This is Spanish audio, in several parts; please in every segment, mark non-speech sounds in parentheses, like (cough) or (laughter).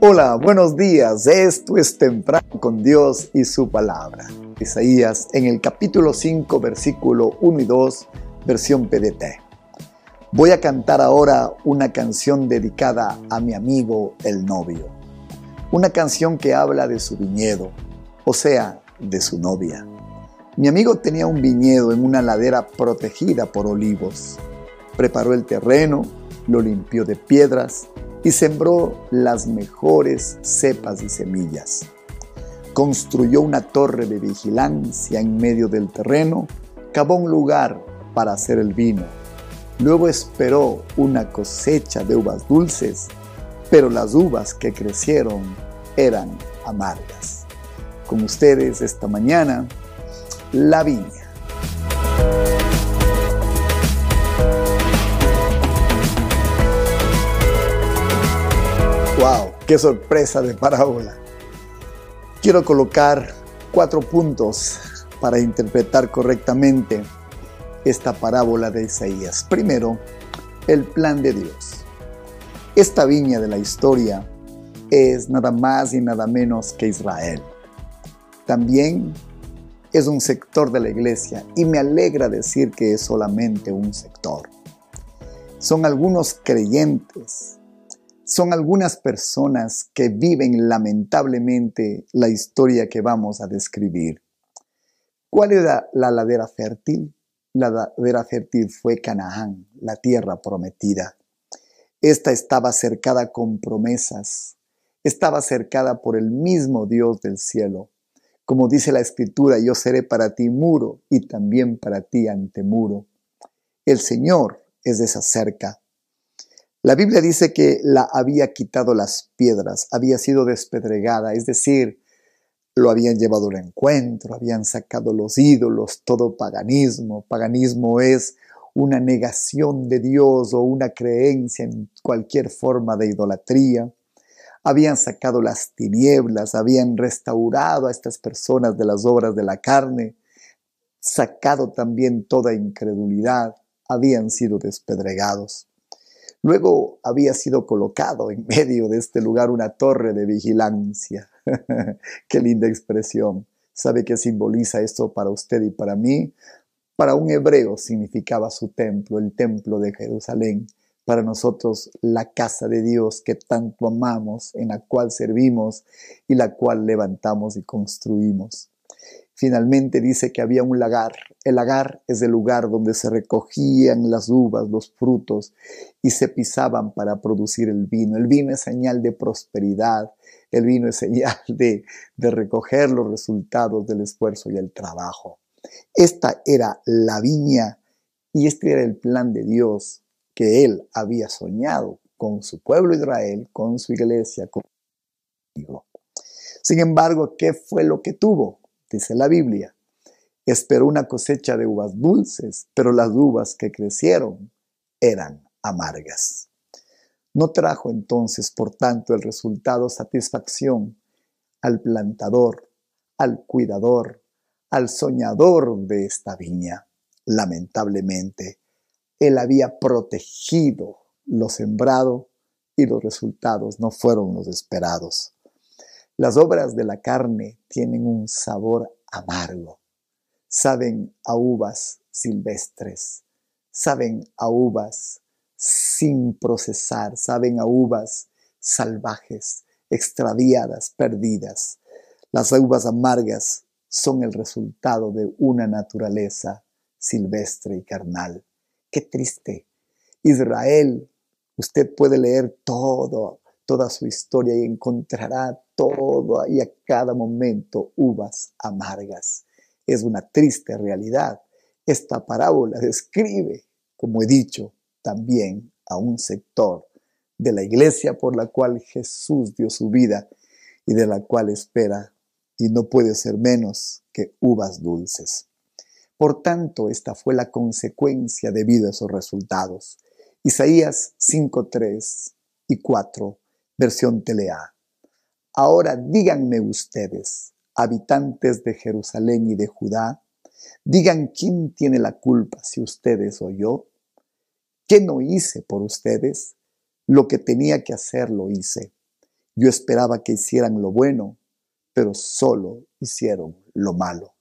Hola, buenos días. Esto es Temprano con Dios y su palabra. Isaías en el capítulo 5, versículo 1 y 2, versión PDT. Voy a cantar ahora una canción dedicada a mi amigo el novio. Una canción que habla de su viñedo, o sea, de su novia. Mi amigo tenía un viñedo en una ladera protegida por olivos. Preparó el terreno, lo limpió de piedras y sembró las mejores cepas y semillas. Construyó una torre de vigilancia en medio del terreno, cavó un lugar para hacer el vino. Luego esperó una cosecha de uvas dulces, pero las uvas que crecieron eran amargas. Con ustedes esta mañana, la viña. ¡Qué sorpresa de parábola! Quiero colocar cuatro puntos para interpretar correctamente esta parábola de Isaías. Primero, el plan de Dios. Esta viña de la historia es nada más y nada menos que Israel. También es un sector de la iglesia y me alegra decir que es solamente un sector. Son algunos creyentes son algunas personas que viven lamentablemente la historia que vamos a describir. ¿Cuál era la ladera fértil? La ladera fértil fue Canaán, la tierra prometida. Esta estaba cercada con promesas, estaba cercada por el mismo Dios del cielo. Como dice la escritura, yo seré para ti muro y también para ti antemuro. El Señor es de esa cerca. La Biblia dice que la había quitado las piedras, había sido despedregada, es decir, lo habían llevado al encuentro, habían sacado los ídolos, todo paganismo. Paganismo es una negación de Dios o una creencia en cualquier forma de idolatría. Habían sacado las tinieblas, habían restaurado a estas personas de las obras de la carne, sacado también toda incredulidad, habían sido despedregados. Luego había sido colocado en medio de este lugar una torre de vigilancia. (laughs) Qué linda expresión. ¿Sabe qué simboliza esto para usted y para mí? Para un hebreo significaba su templo, el templo de Jerusalén. Para nosotros la casa de Dios que tanto amamos, en la cual servimos y la cual levantamos y construimos. Finalmente dice que había un lagar. El lagar es el lugar donde se recogían las uvas, los frutos y se pisaban para producir el vino. El vino es señal de prosperidad. El vino es señal (laughs) de, recoger los resultados del esfuerzo y el trabajo. Esta era la viña y este era el plan de Dios que él había soñado con su pueblo Israel, con su iglesia, con Sin embargo, ¿qué fue lo que tuvo? Dice la Biblia. Esperó una cosecha de uvas dulces, pero las uvas que crecieron eran amargas. No trajo entonces, por tanto, el resultado satisfacción al plantador, al cuidador, al soñador de esta viña. Lamentablemente, él había protegido lo sembrado y los resultados no fueron los esperados. Las obras de la carne tienen un sabor amargo. Saben a uvas silvestres, saben a uvas sin procesar, saben a uvas salvajes, extraviadas, perdidas. Las uvas amargas son el resultado de una naturaleza silvestre y carnal. Qué triste. Israel, usted puede leer todo, toda su historia y encontrará todo y a cada momento uvas amargas. Es una triste realidad. Esta parábola describe, como he dicho, también a un sector de la iglesia por la cual Jesús dio su vida y de la cual espera y no puede ser menos que uvas dulces. Por tanto, esta fue la consecuencia debido a esos resultados. Isaías 5.3 y 4, versión Telea. Ahora díganme ustedes, habitantes de Jerusalén y de Judá, digan quién tiene la culpa, si ustedes o yo. ¿Qué no hice por ustedes? Lo que tenía que hacer lo hice. Yo esperaba que hicieran lo bueno, pero solo hicieron lo malo.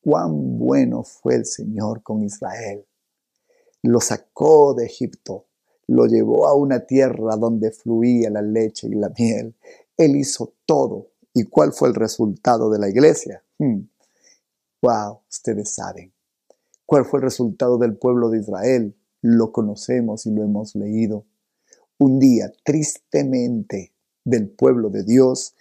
Cuán bueno fue el Señor con Israel. Lo sacó de Egipto, lo llevó a una tierra donde fluía la leche y la miel. Él hizo todo. ¿Y cuál fue el resultado de la iglesia? Wow, hmm. ustedes saben. ¿Cuál fue el resultado del pueblo de Israel? Lo conocemos y lo hemos leído. Un día, tristemente, del pueblo de Dios,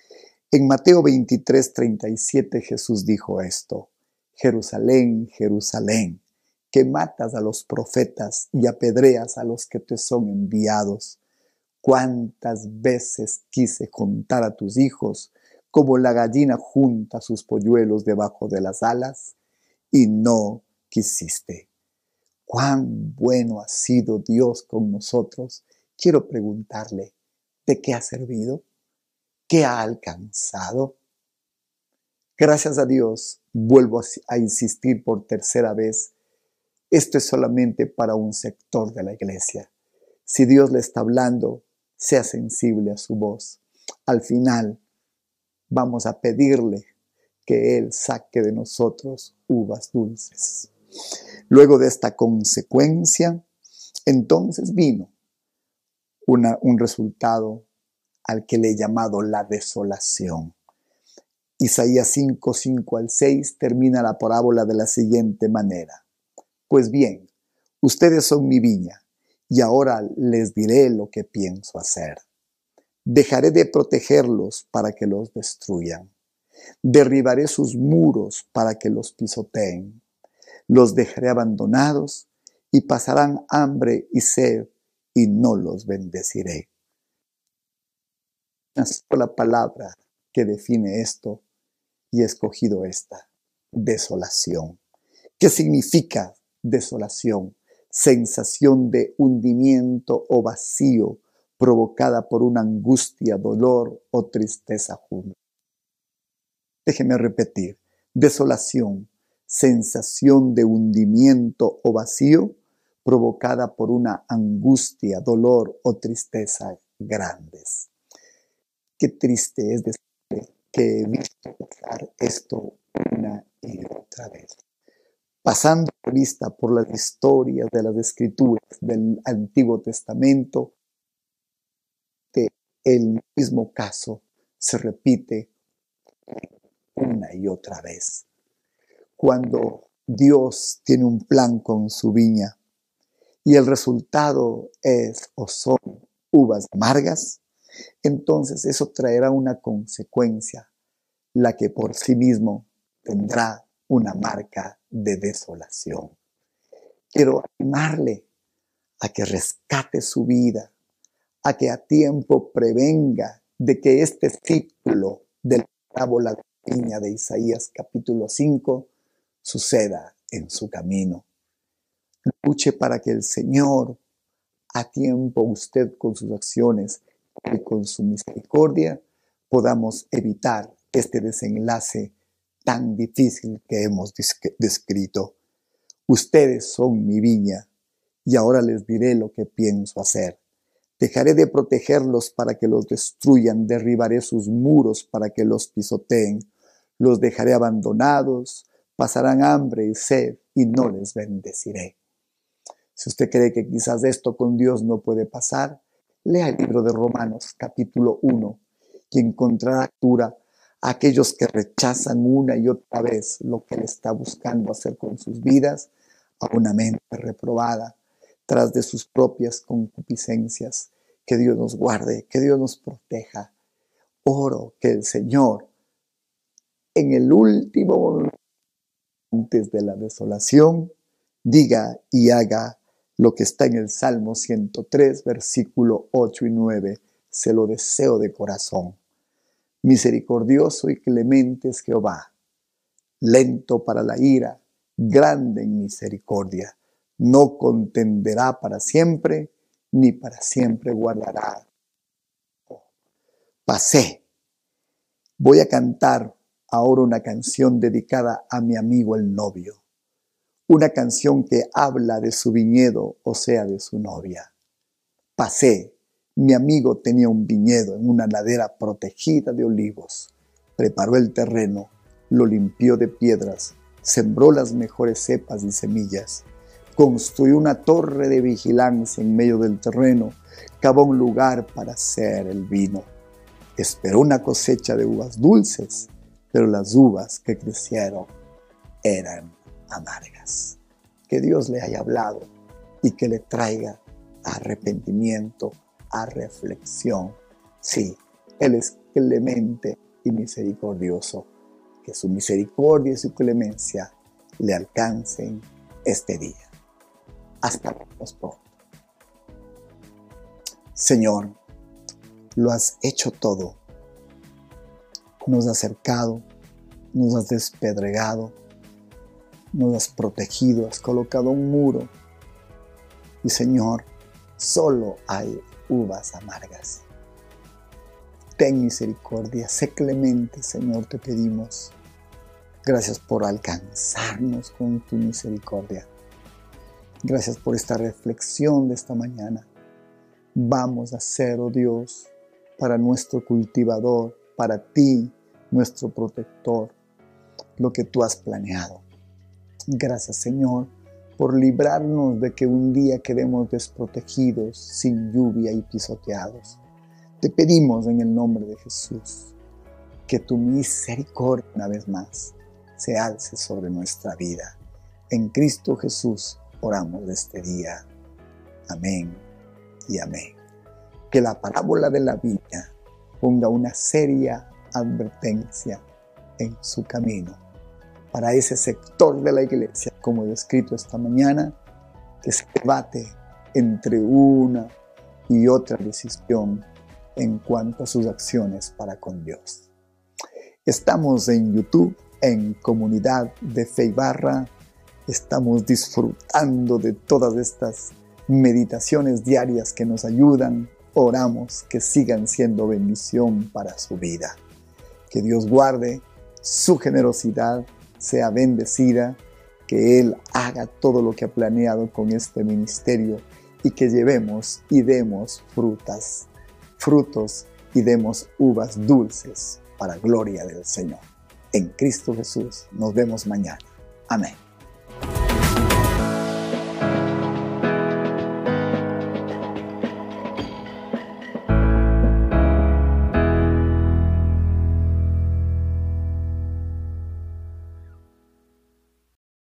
en Mateo 23, 37 Jesús dijo esto, Jerusalén, Jerusalén, que matas a los profetas y apedreas a los que te son enviados. Cuántas veces quise contar a tus hijos como la gallina junta sus polluelos debajo de las alas y no quisiste. Cuán bueno ha sido Dios con nosotros. Quiero preguntarle, ¿de qué ha servido? ¿Qué ha alcanzado? Gracias a Dios, vuelvo a insistir por tercera vez, esto es solamente para un sector de la iglesia. Si Dios le está hablando, sea sensible a su voz. Al final, vamos a pedirle que Él saque de nosotros uvas dulces. Luego de esta consecuencia, entonces vino un resultado al que le he llamado la desolación. Isaías 5, 5 al 6 termina la parábola de la siguiente manera. Pues bien, ustedes son mi viña, y ahora les diré lo que pienso hacer. Dejaré de protegerlos para que los destruyan. Derribaré sus muros para que los pisoteen. Los dejaré abandonados y pasarán hambre y sed y no los bendeciré. Una sola palabra que define esto y he escogido esta, desolación. ¿Qué significa desolación? Sensación de hundimiento o vacío provocada por una angustia, dolor o tristeza junta. Déjeme repetir, desolación, sensación de hundimiento o vacío provocada por una angustia, dolor o tristeza grandes. Qué triste es decir que he visto esto una y otra vez. Pasando vista por las historias de las escrituras del Antiguo Testamento, el mismo caso se repite una y otra vez. Cuando Dios tiene un plan con su viña y el resultado es o son uvas amargas, entonces eso traerá una consecuencia, la que por sí mismo tendrá una marca de desolación. Quiero animarle a que rescate su vida, a que a tiempo prevenga de que este ciclo de la parábola de viña de Isaías capítulo 5 suceda en su camino. Luche para que el Señor a tiempo usted con sus acciones y con su misericordia podamos evitar este desenlace tan difícil que hemos descrito. Ustedes son mi viña y ahora les diré lo que pienso hacer. Dejaré de protegerlos para que los destruyan, derribaré sus muros para que los pisoteen, los dejaré abandonados, pasarán hambre y sed y no les bendeciré. Si usted cree que quizás esto con Dios no puede pasar, lea el libro de Romanos capítulo 1 y encontrará cura a aquellos que rechazan una y otra vez lo que Él está buscando hacer con sus vidas, a una mente reprobada, tras de sus propias concupiscencias. Que Dios nos guarde, que Dios nos proteja. Oro que el Señor, en el último momento, antes de la desolación, diga y haga lo que está en el Salmo 103, versículo 8 y 9. Se lo deseo de corazón. Misericordioso y clemente es Jehová, lento para la ira, grande en misericordia. No contenderá para siempre, ni para siempre guardará. Pasé. Voy a cantar ahora una canción dedicada a mi amigo el novio una canción que habla de su viñedo, o sea, de su novia. Pasé, Mi amigo tenía un viñedo en una ladera protegida de olivos. Preparó el terreno, lo limpió de piedras, sembró las mejores cepas y semillas, construyó una torre de vigilancia en medio del terreno, cavó un lugar para hacer el vino. Esperó una cosecha de uvas dulces, pero las uvas que crecieron eran amargas. Que Dios le haya hablado y que le traiga arrepentimiento, reflexión. Sí, Él es clemente y misericordioso. Que su misericordia y su clemencia le alcancen este día. Hasta pronto. Señor, lo has hecho todo. Nos has acercado, nos has despedregado, nos has protegido, has colocado un muro. Y Señor, solo hay uvas amargas. Ten misericordia, sé clemente, Señor, te pedimos. Gracias por alcanzarnos con tu misericordia. Gracias por esta reflexión de esta mañana. Vamos a hacer, oh Dios, para nuestro cultivador, para ti, nuestro protector, lo que tú has planeado. Gracias, Señor, por librarnos de que un día quedemos desprotegidos, sin lluvia y pisoteados. Te pedimos en el nombre de Jesús que tu misericordia una vez más se alce sobre nuestra vida. En Cristo Jesús oramos este día. Amén y amén. Que la parábola de la viña ponga una seria advertencia en su camino para ese sector de la iglesia, como he escrito esta mañana, que se debate entre una y otra decisión en cuanto a sus acciones para con Dios. Estamos en YouTube, en Comunidad de Fe Barra. Estamos disfrutando de todas estas meditaciones diarias que nos ayudan. Oramos que sigan siendo bendición para su vida. Que Dios guarde su generosidad, sea bendecida, que Él haga todo lo que ha planeado con este ministerio y que llevemos y demos frutas, frutos y demos uvas dulces para gloria del Señor. En Cristo Jesús nos vemos mañana. Amén.